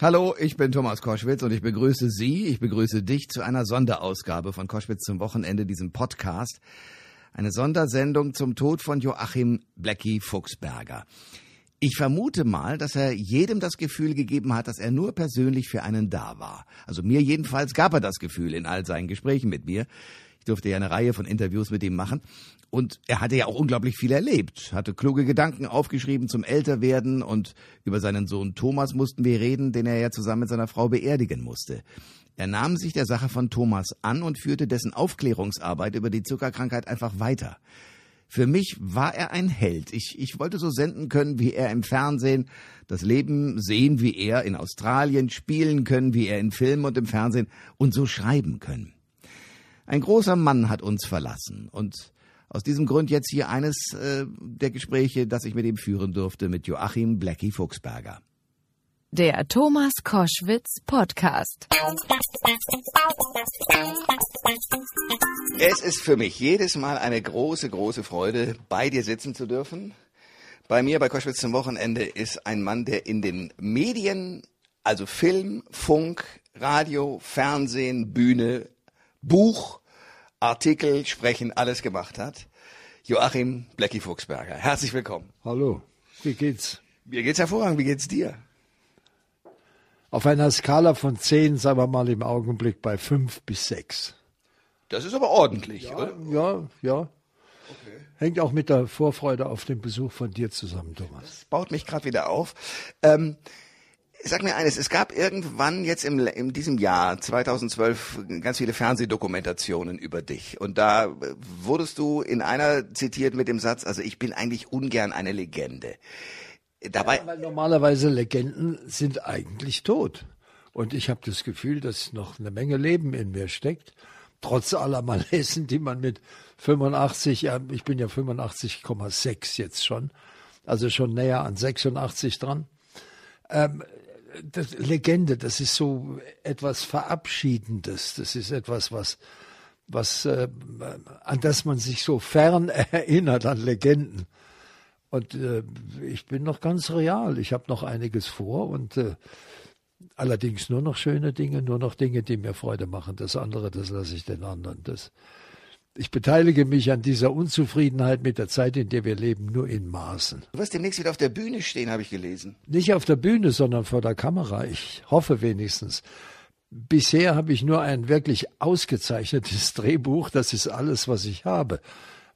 Hallo, ich bin Thomas Koschwitz und ich begrüße Sie, ich begrüße dich zu einer Sonderausgabe von Koschwitz zum Wochenende, diesem Podcast. Eine Sondersendung zum Tod von Joachim Blackie Fuchsberger. Ich vermute mal, dass er jedem das Gefühl gegeben hat, dass er nur persönlich für einen da war. Also mir jedenfalls gab er das Gefühl in all seinen Gesprächen mit mir. Ich durfte ja eine Reihe von Interviews mit ihm machen. Und er hatte ja auch unglaublich viel erlebt, hatte kluge Gedanken aufgeschrieben zum Älterwerden und über seinen Sohn Thomas mussten wir reden, den er ja zusammen mit seiner Frau beerdigen musste. Er nahm sich der Sache von Thomas an und führte dessen Aufklärungsarbeit über die Zuckerkrankheit einfach weiter. Für mich war er ein Held. Ich, ich wollte so senden können, wie er im Fernsehen, das Leben sehen, wie er in Australien, spielen können, wie er in Filmen und im Fernsehen und so schreiben können. Ein großer Mann hat uns verlassen und aus diesem Grund jetzt hier eines äh, der Gespräche, das ich mit ihm führen durfte, mit Joachim Blackie Fuchsberger. Der Thomas Koschwitz Podcast. Es ist für mich jedes Mal eine große, große Freude, bei dir sitzen zu dürfen. Bei mir bei Koschwitz zum Wochenende ist ein Mann, der in den Medien, also Film, Funk, Radio, Fernsehen, Bühne, Buch, Artikel, Sprechen, alles gemacht hat. Joachim Blackie Fuchsberger. Herzlich willkommen. Hallo, wie geht's? Mir geht's hervorragend. Wie geht's dir? Auf einer Skala von 10, sagen wir mal im Augenblick bei 5 bis 6. Das ist aber ordentlich, ja, oder? Ja, ja. Okay. Hängt auch mit der Vorfreude auf den Besuch von dir zusammen, Thomas. Das baut mich gerade wieder auf. Ähm, Sag mir eines, es gab irgendwann jetzt im, in diesem Jahr 2012 ganz viele Fernsehdokumentationen über dich und da wurdest du in einer zitiert mit dem Satz, also ich bin eigentlich ungern eine Legende. Dabei ja, weil normalerweise Legenden sind eigentlich tot und ich habe das Gefühl, dass noch eine Menge Leben in mir steckt, trotz aller Malesen, die man mit 85, ja, ich bin ja 85,6 jetzt schon, also schon näher an 86 dran. Ähm, das, Legende, das ist so etwas Verabschiedendes. Das ist etwas, was, was äh, an das man sich so fern erinnert an Legenden. Und äh, ich bin noch ganz real. Ich habe noch einiges vor und äh, allerdings nur noch schöne Dinge, nur noch Dinge, die mir Freude machen. Das andere, das lasse ich den anderen. Das, ich beteilige mich an dieser Unzufriedenheit mit der Zeit, in der wir leben, nur in Maßen. Du wirst demnächst wieder auf der Bühne stehen, habe ich gelesen. Nicht auf der Bühne, sondern vor der Kamera. Ich hoffe wenigstens. Bisher habe ich nur ein wirklich ausgezeichnetes Drehbuch. Das ist alles, was ich habe.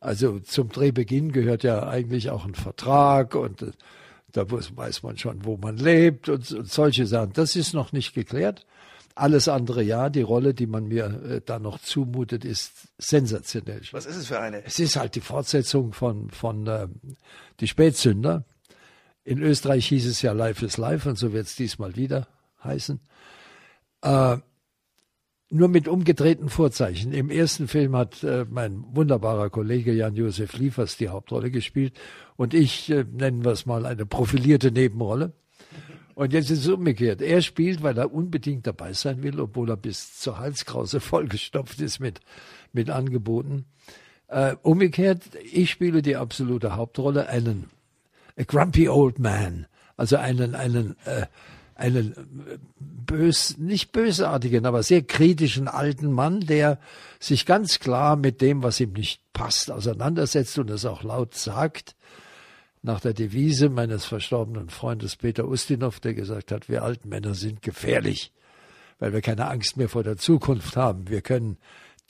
Also zum Drehbeginn gehört ja eigentlich auch ein Vertrag und äh, da weiß man schon, wo man lebt und, solche Sachen. Das ist noch nicht geklärt. Alles andere ja, die Rolle, die man mir äh, da noch zumutet, ist sensationell. Was ist es für eine? Es ist halt die Fortsetzung von, von äh, Die Spätsünder. In Österreich hieß es ja Life is Life und so wird es diesmal wieder heißen. Äh, nur mit umgedrehten Vorzeichen. Im ersten Film hat äh, mein wunderbarer Kollege Jan-Josef Liefers die Hauptrolle gespielt und ich, äh, nennen wir es mal, eine profilierte Nebenrolle. Und jetzt ist es umgekehrt. Er spielt, weil er unbedingt dabei sein will, obwohl er bis zur Halskrause vollgestopft ist mit, mit Angeboten. Äh, umgekehrt, ich spiele die absolute Hauptrolle, einen a grumpy old man, also einen, einen, äh, einen äh, bös, nicht bösartigen, aber sehr kritischen alten Mann, der sich ganz klar mit dem, was ihm nicht passt, auseinandersetzt und es auch laut sagt nach der Devise meines verstorbenen Freundes Peter Ustinov, der gesagt hat, wir alten Männer sind gefährlich, weil wir keine Angst mehr vor der Zukunft haben. Wir können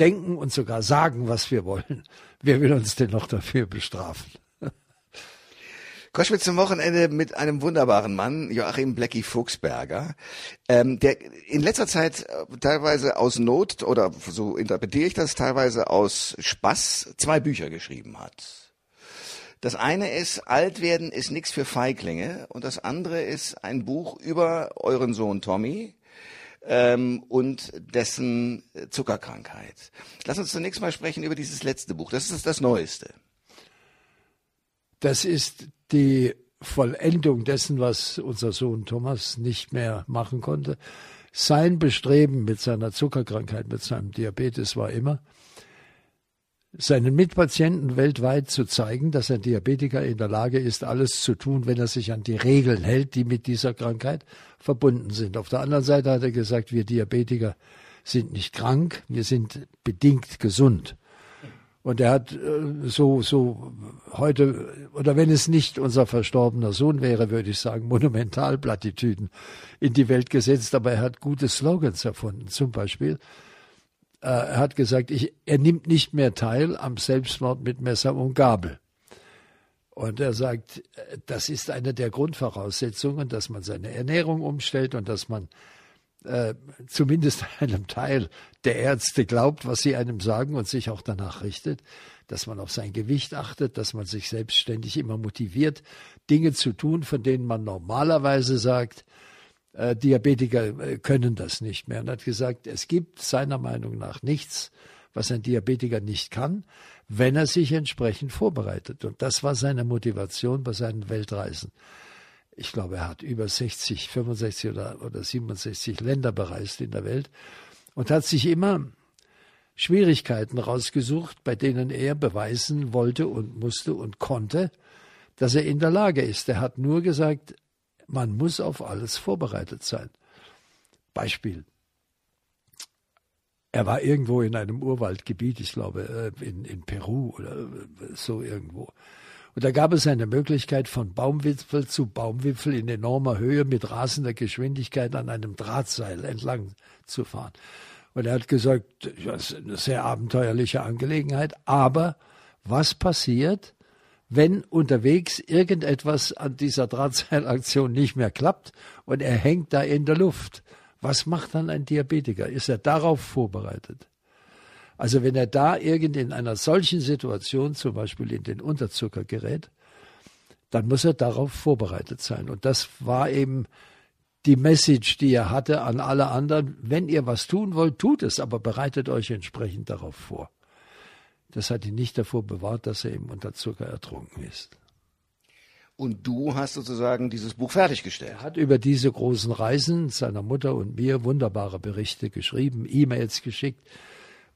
denken und sogar sagen, was wir wollen. Wer will uns denn noch dafür bestrafen? Koschwitz zum Wochenende mit einem wunderbaren Mann, Joachim Blecki Fuchsberger, ähm, der in letzter Zeit äh, teilweise aus Not oder so interpretiere ich das teilweise aus Spaß zwei Bücher geschrieben hat. Das eine ist, alt werden ist nichts für Feiglinge und das andere ist ein Buch über euren Sohn Tommy ähm, und dessen Zuckerkrankheit. Lass uns zunächst mal sprechen über dieses letzte Buch. Das ist das Neueste. Das ist die Vollendung dessen, was unser Sohn Thomas nicht mehr machen konnte. Sein Bestreben mit seiner Zuckerkrankheit, mit seinem Diabetes war immer, seinen Mitpatienten weltweit zu zeigen, dass ein Diabetiker in der Lage ist, alles zu tun, wenn er sich an die Regeln hält, die mit dieser Krankheit verbunden sind. Auf der anderen Seite hat er gesagt, wir Diabetiker sind nicht krank, wir sind bedingt gesund. Und er hat äh, so, so heute, oder wenn es nicht unser verstorbener Sohn wäre, würde ich sagen, Monumentalplattitüden in die Welt gesetzt, aber er hat gute Slogans erfunden. Zum Beispiel, äh, er hat gesagt, ich, er nimmt nicht mehr teil am Selbstmord mit Messer und Gabel. Und er sagt, das ist eine der Grundvoraussetzungen, dass man seine Ernährung umstellt und dass man äh, zumindest einem Teil der Ärzte glaubt, was sie einem sagen und sich auch danach richtet, dass man auf sein Gewicht achtet, dass man sich selbstständig immer motiviert, Dinge zu tun, von denen man normalerweise sagt, äh, Diabetiker äh, können das nicht mehr. Und hat gesagt, es gibt seiner Meinung nach nichts, was ein Diabetiker nicht kann, wenn er sich entsprechend vorbereitet. Und das war seine Motivation bei seinen Weltreisen. Ich glaube, er hat über 60, 65 oder, oder 67 Länder bereist in der Welt und hat sich immer Schwierigkeiten rausgesucht, bei denen er beweisen wollte und musste und konnte, dass er in der Lage ist. Er hat nur gesagt, man muss auf alles vorbereitet sein. Beispiel. Er war irgendwo in einem Urwaldgebiet, ich glaube äh, in, in Peru oder äh, so irgendwo. Und da gab es eine Möglichkeit, von Baumwipfel zu Baumwipfel in enormer Höhe mit rasender Geschwindigkeit an einem Drahtseil entlang zu fahren. Und er hat gesagt, das ist eine sehr abenteuerliche Angelegenheit, aber was passiert, wenn unterwegs irgendetwas an dieser Drahtseilaktion nicht mehr klappt und er hängt da in der Luft? Was macht dann ein Diabetiker? Ist er darauf vorbereitet? Also wenn er da irgend in einer solchen Situation, zum Beispiel in den Unterzucker gerät, dann muss er darauf vorbereitet sein. Und das war eben die Message, die er hatte an alle anderen. Wenn ihr was tun wollt, tut es, aber bereitet euch entsprechend darauf vor. Das hat ihn nicht davor bewahrt, dass er im Unterzucker ertrunken ist. Und du hast sozusagen dieses Buch fertiggestellt. Er hat über diese großen Reisen seiner Mutter und mir wunderbare Berichte geschrieben, E-Mails geschickt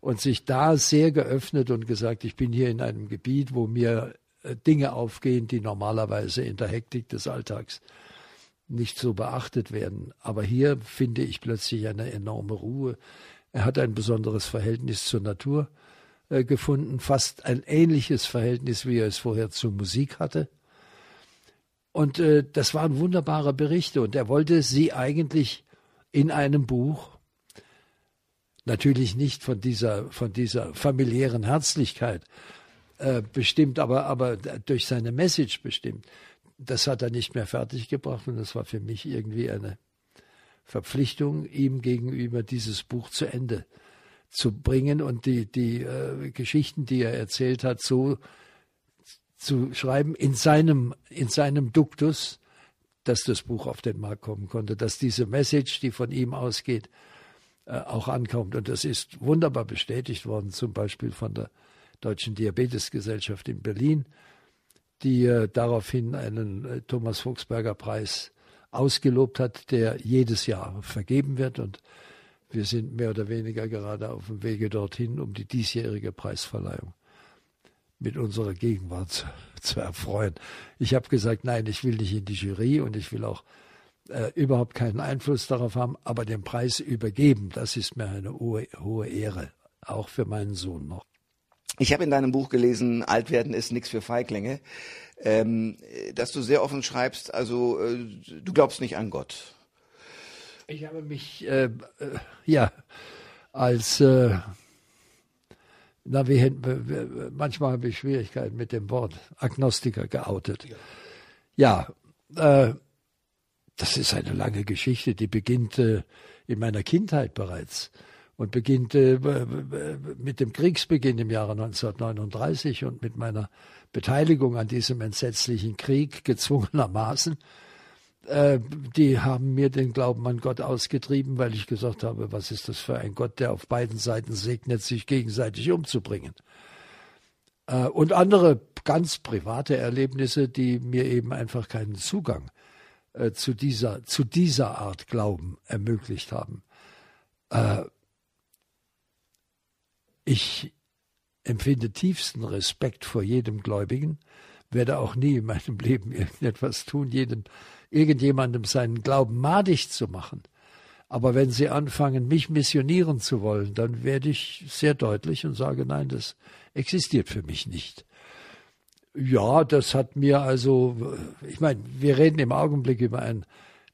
und sich da sehr geöffnet und gesagt, ich bin hier in einem Gebiet, wo mir äh, Dinge aufgehen, die normalerweise in der Hektik des Alltags nicht so beachtet werden. Aber hier finde ich plötzlich eine enorme Ruhe. Er hat ein besonderes Verhältnis zur Natur äh, gefunden, fast ein ähnliches Verhältnis, wie er es vorher zur Musik hatte. Und äh, das waren wunderbare Berichte und er wollte sie eigentlich in einem Buch natürlich nicht von dieser, von dieser familiären Herzlichkeit äh, bestimmt, aber, aber durch seine Message bestimmt. Das hat er nicht mehr fertiggebracht und das war für mich irgendwie eine Verpflichtung, ihm gegenüber dieses Buch zu Ende zu bringen und die, die äh, Geschichten, die er erzählt hat, so zu schreiben in seinem, in seinem Duktus, dass das Buch auf den Markt kommen konnte, dass diese Message, die von ihm ausgeht, äh, auch ankommt. Und das ist wunderbar bestätigt worden, zum Beispiel von der Deutschen Diabetesgesellschaft in Berlin, die äh, daraufhin einen äh, Thomas Fuchsberger Preis ausgelobt hat, der jedes Jahr vergeben wird. Und wir sind mehr oder weniger gerade auf dem Wege dorthin, um die diesjährige Preisverleihung mit unserer Gegenwart zu, zu erfreuen. Ich habe gesagt, nein, ich will nicht in die Jury und ich will auch äh, überhaupt keinen Einfluss darauf haben, aber den Preis übergeben, das ist mir eine hohe, hohe Ehre, auch für meinen Sohn noch. Ich habe in deinem Buch gelesen, alt werden ist nichts für Feiglinge, ähm, dass du sehr offen schreibst, also äh, du glaubst nicht an Gott. Ich habe mich, äh, äh ja, als, äh, na, wie, manchmal habe ich Schwierigkeiten mit dem Wort Agnostiker geoutet. Ja, äh, das ist eine lange Geschichte, die beginnt äh, in meiner Kindheit bereits und beginnt äh, mit dem Kriegsbeginn im Jahre 1939 und mit meiner Beteiligung an diesem entsetzlichen Krieg gezwungenermaßen. Äh, die haben mir den Glauben an Gott ausgetrieben, weil ich gesagt habe, was ist das für ein Gott, der auf beiden Seiten segnet, sich gegenseitig umzubringen. Äh, und andere ganz private Erlebnisse, die mir eben einfach keinen Zugang äh, zu, dieser, zu dieser Art Glauben ermöglicht haben. Äh, ich empfinde tiefsten Respekt vor jedem Gläubigen, werde auch nie in meinem Leben irgendetwas tun, jeden, irgendjemandem seinen Glauben madig zu machen. Aber wenn sie anfangen, mich missionieren zu wollen, dann werde ich sehr deutlich und sage, nein, das existiert für mich nicht. Ja, das hat mir also, ich meine, wir reden im Augenblick über ein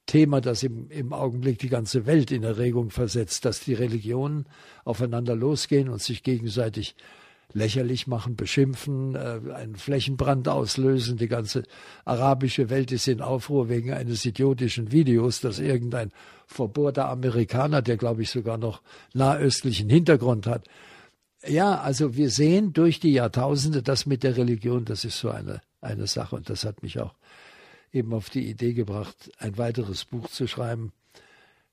Thema, das im, im Augenblick die ganze Welt in Erregung versetzt, dass die Religionen aufeinander losgehen und sich gegenseitig lächerlich machen, beschimpfen, äh, einen Flächenbrand auslösen. Die ganze arabische Welt ist in Aufruhr wegen eines idiotischen Videos, das irgendein verbohrter Amerikaner, der glaube ich sogar noch nahöstlichen Hintergrund hat. Ja, also wir sehen durch die Jahrtausende das mit der Religion, das ist so eine, eine Sache und das hat mich auch eben auf die Idee gebracht, ein weiteres Buch zu schreiben,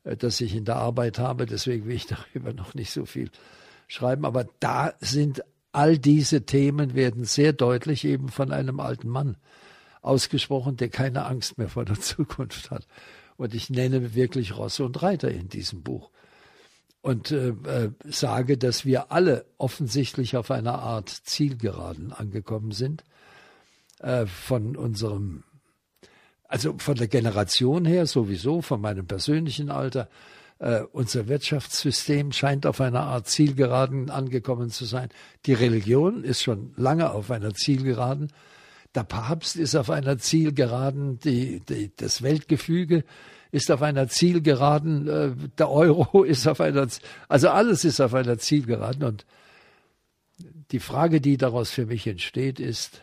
äh, das ich in der Arbeit habe. Deswegen will ich darüber noch nicht so viel schreiben. Aber da sind all diese Themen werden sehr deutlich eben von einem alten Mann ausgesprochen, der keine Angst mehr vor der Zukunft hat. Und ich nenne wirklich Rosse und Reiter in diesem Buch und äh, äh, sage, dass wir alle offensichtlich auf einer Art Zielgeraden angekommen sind äh, von unserem, also von der Generation her sowieso, von meinem persönlichen Alter, äh, unser Wirtschaftssystem scheint auf einer Art Zielgeraden angekommen zu sein. Die Religion ist schon lange auf einer Zielgeraden. Der Papst ist auf einer Zielgeraden. Die, die, das Weltgefüge ist auf einer Zielgeraden. Äh, der Euro ist auf einer, also alles ist auf einer Zielgeraden. Und die Frage, die daraus für mich entsteht, ist,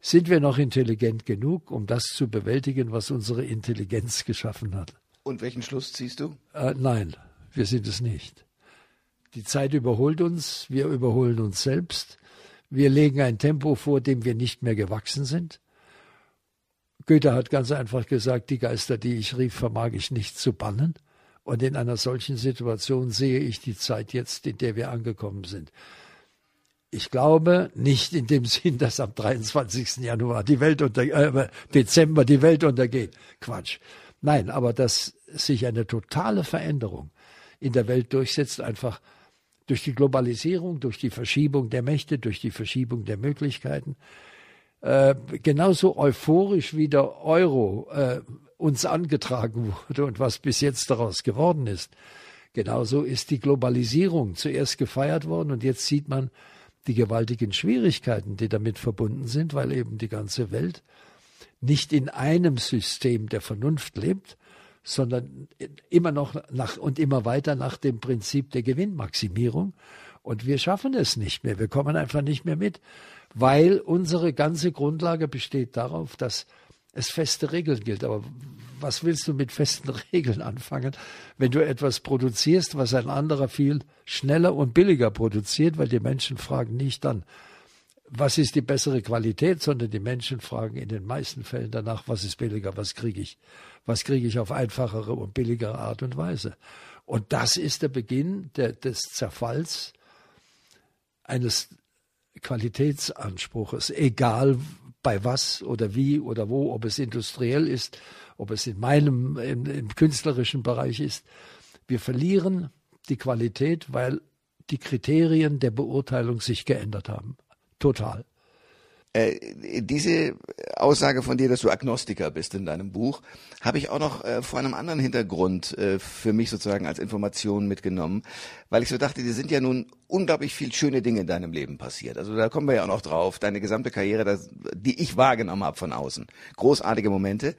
sind wir noch intelligent genug, um das zu bewältigen, was unsere Intelligenz geschaffen hat? Und welchen Schluss ziehst du? Äh, nein, wir sind es nicht. Die Zeit überholt uns, wir überholen uns selbst. Wir legen ein Tempo vor, dem wir nicht mehr gewachsen sind. Goethe hat ganz einfach gesagt, die Geister, die ich rief, vermag ich nicht zu bannen. Und in einer solchen Situation sehe ich die Zeit jetzt, in der wir angekommen sind. Ich glaube nicht in dem Sinn, dass am 23. Januar die Welt unter, äh, Dezember die Welt untergeht. Quatsch. Nein, aber dass sich eine totale Veränderung in der Welt durchsetzt, einfach durch die Globalisierung, durch die Verschiebung der Mächte, durch die Verschiebung der Möglichkeiten. Äh, genauso euphorisch wie der Euro äh, uns angetragen wurde und was bis jetzt daraus geworden ist. Genauso ist die Globalisierung zuerst gefeiert worden und jetzt sieht man die gewaltigen Schwierigkeiten, die damit verbunden sind, weil eben die ganze Welt nicht in einem System der Vernunft lebt, sondern immer noch nach und immer weiter nach dem Prinzip der Gewinnmaximierung. Und wir schaffen es nicht mehr. Wir kommen einfach nicht mehr mit, weil unsere ganze Grundlage besteht darauf, dass es feste Regeln gilt. Aber was willst du mit festen Regeln anfangen, wenn du etwas produzierst, was ein anderer viel schneller und billiger produziert, weil die Menschen fragen nicht dann, was ist die bessere Qualität, sondern die Menschen fragen in den meisten Fällen danach, was ist billiger, was kriege ich, was kriege ich auf einfachere und billigere Art und Weise. Und das ist der Beginn der, des Zerfalls eines Qualitätsanspruches, egal bei was oder wie oder wo, ob es industriell ist, ob es in meinem im, im künstlerischen Bereich ist. Wir verlieren die Qualität, weil die Kriterien der Beurteilung sich geändert haben. Total. Äh, diese Aussage von dir, dass du Agnostiker bist in deinem Buch, habe ich auch noch äh, vor einem anderen Hintergrund äh, für mich sozusagen als Information mitgenommen, weil ich so dachte, dir sind ja nun unglaublich viel schöne Dinge in deinem Leben passiert. Also da kommen wir ja auch noch drauf. Deine gesamte Karriere, das, die ich wahrgenommen habe von außen. Großartige Momente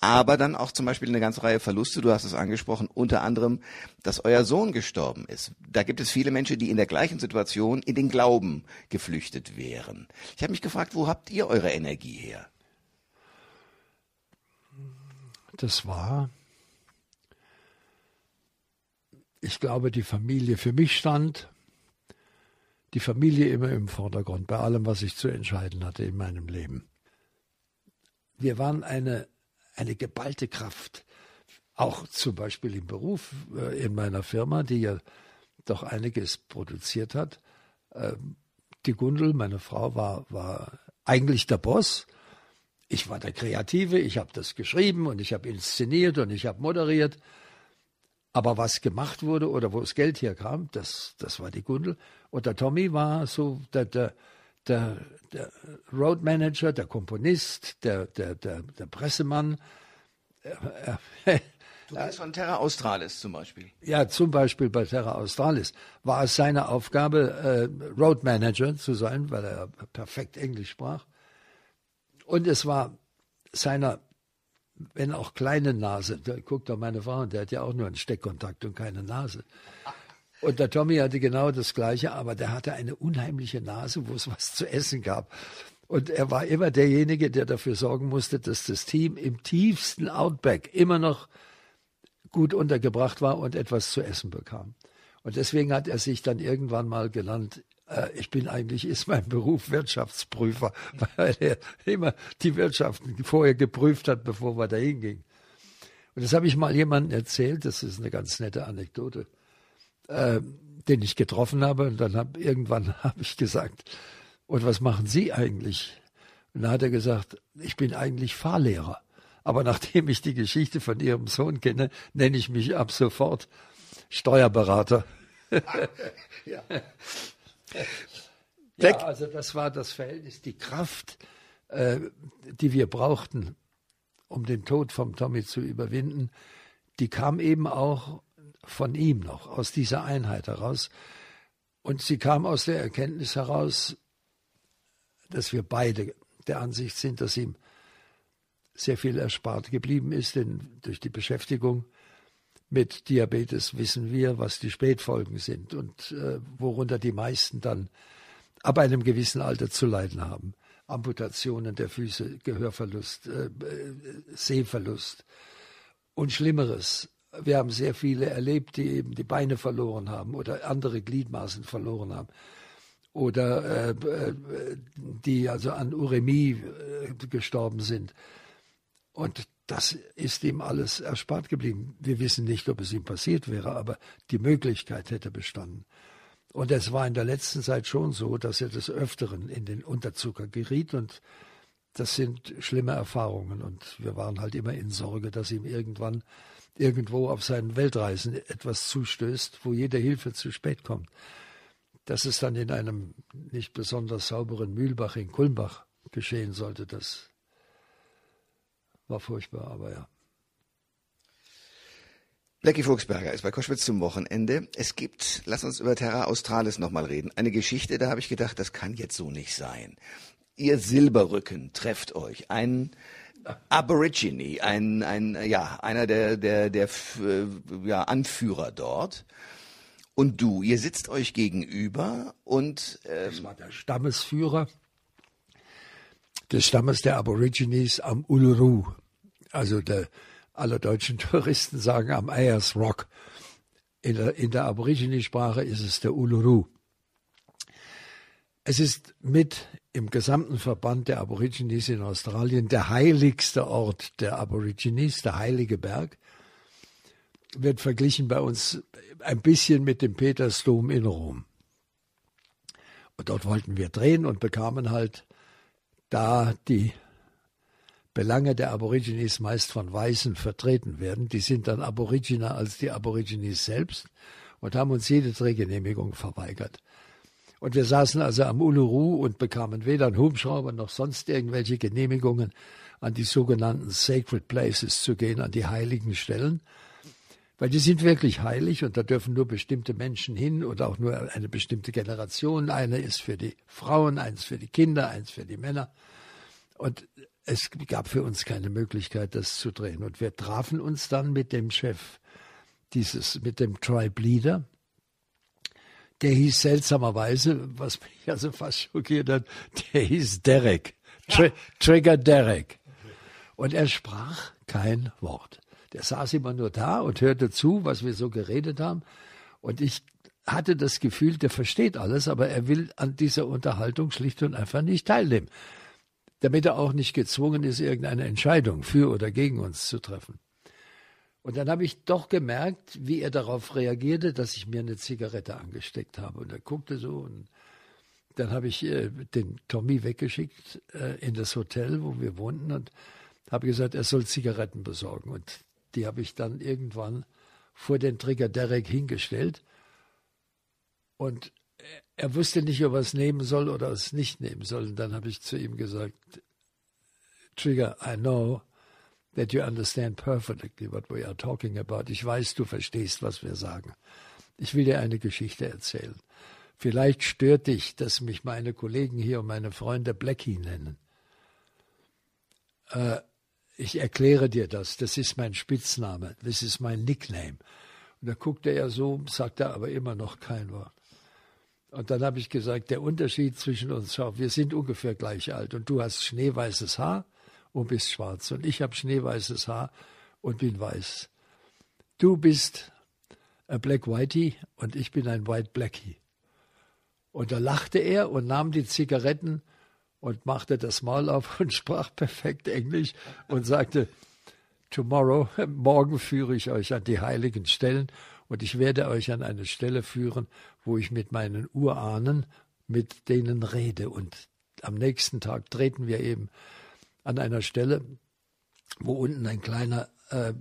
aber dann auch zum Beispiel eine ganze Reihe Verluste. Du hast es angesprochen, unter anderem, dass euer Sohn gestorben ist. Da gibt es viele Menschen, die in der gleichen Situation in den Glauben geflüchtet wären. Ich habe mich gefragt, wo habt ihr eure Energie her? Das war, ich glaube, die Familie. Für mich stand die Familie immer im Vordergrund bei allem, was ich zu entscheiden hatte in meinem Leben. Wir waren eine eine geballte Kraft. Auch zum Beispiel im Beruf äh, in meiner Firma, die ja doch einiges produziert hat. Ähm, die Gundel, meine Frau, war, war eigentlich der Boss. Ich war der Kreative, ich habe das geschrieben und ich habe inszeniert und ich habe moderiert. Aber was gemacht wurde oder wo das Geld herkam, das, das war die Gundel. Und der Tommy war so der, der, der, der Road Manager, der Komponist, der, der, der, der Pressemann. Du bist von Terra Australis zum Beispiel. Ja, zum Beispiel bei Terra Australis war es seine Aufgabe, äh, Road Manager zu sein, weil er perfekt Englisch sprach. Und es war seiner wenn auch kleine Nase, da guckt doch meine Frau, der hat ja auch nur einen Steckkontakt und keine Nase. Und der Tommy hatte genau das Gleiche, aber der hatte eine unheimliche Nase, wo es was zu essen gab. Und er war immer derjenige, der dafür sorgen musste, dass das Team im tiefsten Outback immer noch gut untergebracht war und etwas zu essen bekam. Und deswegen hat er sich dann irgendwann mal genannt, äh, ich bin eigentlich, ist mein Beruf Wirtschaftsprüfer, weil er immer die Wirtschaften vorher geprüft hat, bevor wir da hingingen. Und das habe ich mal jemandem erzählt, das ist eine ganz nette Anekdote, äh, den ich getroffen habe. Und dann hab, irgendwann habe ich gesagt, und was machen Sie eigentlich? Und dann hat er gesagt, ich bin eigentlich Fahrlehrer. Aber nachdem ich die Geschichte von Ihrem Sohn kenne, nenne ich mich ab sofort Steuerberater. ja. Ja, also das war das Verhältnis, die Kraft, äh, die wir brauchten, um den Tod vom Tommy zu überwinden, die kam eben auch von ihm noch, aus dieser Einheit heraus. Und sie kam aus der Erkenntnis heraus, dass wir beide der Ansicht sind, dass ihm sehr viel erspart geblieben ist, denn durch die Beschäftigung mit Diabetes wissen wir, was die Spätfolgen sind und äh, worunter die meisten dann ab einem gewissen Alter zu leiden haben. Amputationen der Füße, Gehörverlust, äh, äh, Sehverlust und Schlimmeres. Wir haben sehr viele erlebt, die eben die Beine verloren haben oder andere Gliedmaßen verloren haben oder äh, äh die also an Uremie äh, gestorben sind. Und das ist ihm alles erspart geblieben. Wir wissen nicht, ob es ihm passiert wäre, aber die Möglichkeit hätte bestanden. Und es war in der letzten Zeit schon so, dass er des Öfteren in den Unterzucker geriet und das sind schlimme Erfahrungen und wir waren halt immer in Sorge, dass ihm irgendwann irgendwo auf seinen Weltreisen etwas zustößt, wo jede Hilfe zu spät kommt. Dass es dann in einem nicht besonders sauberen Mühlbach in Kulmbach geschehen sollte, das war furchtbar, aber ja. Blackie Fuchsberger ist bei Koschwitz zum Wochenende. Es gibt, lass uns über Terra Australis nochmal reden. Eine Geschichte, da habe ich gedacht, das kann jetzt so nicht sein. Ihr Silberrücken trefft euch. Ein Aborigine, ein, ein, ja, einer der, der, der, ja, Anführer dort. Und du, ihr sitzt euch gegenüber und, ähm, Das war der Stammesführer des Stammes der Aborigines am Uluru. Also der, alle deutschen Touristen sagen am Ayers Rock. In der, in der Aborigine-Sprache ist es der Uluru. Es ist mit im gesamten Verband der Aborigines in Australien der heiligste Ort der Aborigines, der heilige Berg. Wird verglichen bei uns ein bisschen mit dem Petersdom in Rom. Und dort wollten wir drehen und bekamen halt da die Belange der Aborigines meist von Weißen vertreten werden. Die sind dann Aboriginer als die Aborigines selbst und haben uns jede Drehgenehmigung verweigert. Und wir saßen also am Uluru und bekamen weder einen Hubschrauber noch sonst irgendwelche Genehmigungen, an die sogenannten Sacred Places zu gehen, an die heiligen Stellen. Weil die sind wirklich heilig und da dürfen nur bestimmte Menschen hin oder auch nur eine bestimmte Generation. Eine ist für die Frauen, eins für die Kinder, eins für die Männer. Und es gab für uns keine Möglichkeit, das zu drehen. Und wir trafen uns dann mit dem Chef dieses, mit dem Tribe Leader. Der hieß seltsamerweise, was mich also fast schockiert hat, der hieß Derek. Tr Trigger Derek. Und er sprach kein Wort. Der saß immer nur da und hörte zu, was wir so geredet haben. Und ich hatte das Gefühl, der versteht alles, aber er will an dieser Unterhaltung schlicht und einfach nicht teilnehmen, damit er auch nicht gezwungen ist, irgendeine Entscheidung für oder gegen uns zu treffen. Und dann habe ich doch gemerkt, wie er darauf reagierte, dass ich mir eine Zigarette angesteckt habe. Und er guckte so und dann habe ich äh, den Tommy weggeschickt äh, in das Hotel, wo wir wohnten und habe gesagt, er soll Zigaretten besorgen. Und die habe ich dann irgendwann vor den Trigger Derek hingestellt und er wusste nicht, ob er es nehmen soll oder es nicht nehmen soll. Und dann habe ich zu ihm gesagt, Trigger, I know that you understand perfectly what we are talking about. Ich weiß, du verstehst, was wir sagen. Ich will dir eine Geschichte erzählen. Vielleicht stört dich, dass mich meine Kollegen hier und meine Freunde Blackie nennen. Äh, ich erkläre dir das. Das ist mein Spitzname. Das ist mein Nickname. Und da guckte er so, sagte aber immer noch kein Wort. Und dann habe ich gesagt, der Unterschied zwischen uns, schau, wir sind ungefähr gleich alt und du hast schneeweißes Haar und bist schwarz und ich habe schneeweißes Haar und bin weiß. Du bist ein Black Whitey und ich bin ein White Blackie. Und da lachte er und nahm die Zigaretten und machte das Maul auf und sprach perfekt Englisch und sagte, Tomorrow, morgen führe ich euch an die heiligen Stellen und ich werde euch an eine Stelle führen, wo ich mit meinen Urahnen, mit denen rede. Und am nächsten Tag treten wir eben an einer Stelle, wo unten ein kleiner, äh,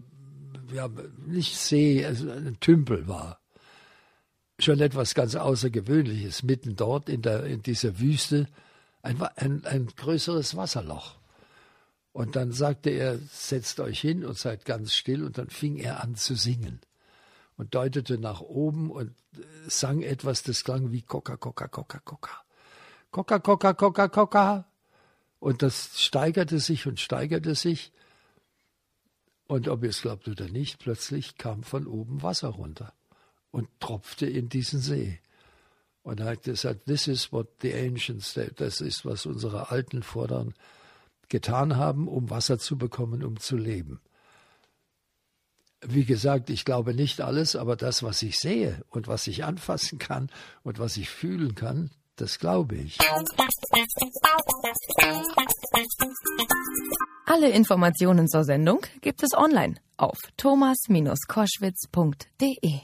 ja, nicht See, also ein Tümpel war. Schon etwas ganz Außergewöhnliches, mitten dort in, der, in dieser Wüste, ein, ein, ein größeres Wasserloch. Und dann sagte er, setzt euch hin und seid ganz still. Und dann fing er an zu singen und deutete nach oben und äh, sang etwas, das klang wie Coca, Coca, Coca, Coca. Coca, Coca, Coca, Coca. Und das steigerte sich und steigerte sich. Und ob ihr es glaubt oder nicht, plötzlich kam von oben Wasser runter und tropfte in diesen See. Und er hat gesagt, this is what the ancients did. Das ist, was unsere alten Vorderen getan haben, um Wasser zu bekommen, um zu leben. Wie gesagt, ich glaube nicht alles, aber das, was ich sehe und was ich anfassen kann und was ich fühlen kann, das glaube ich. Alle Informationen zur Sendung gibt es online auf thomas-koschwitz.de.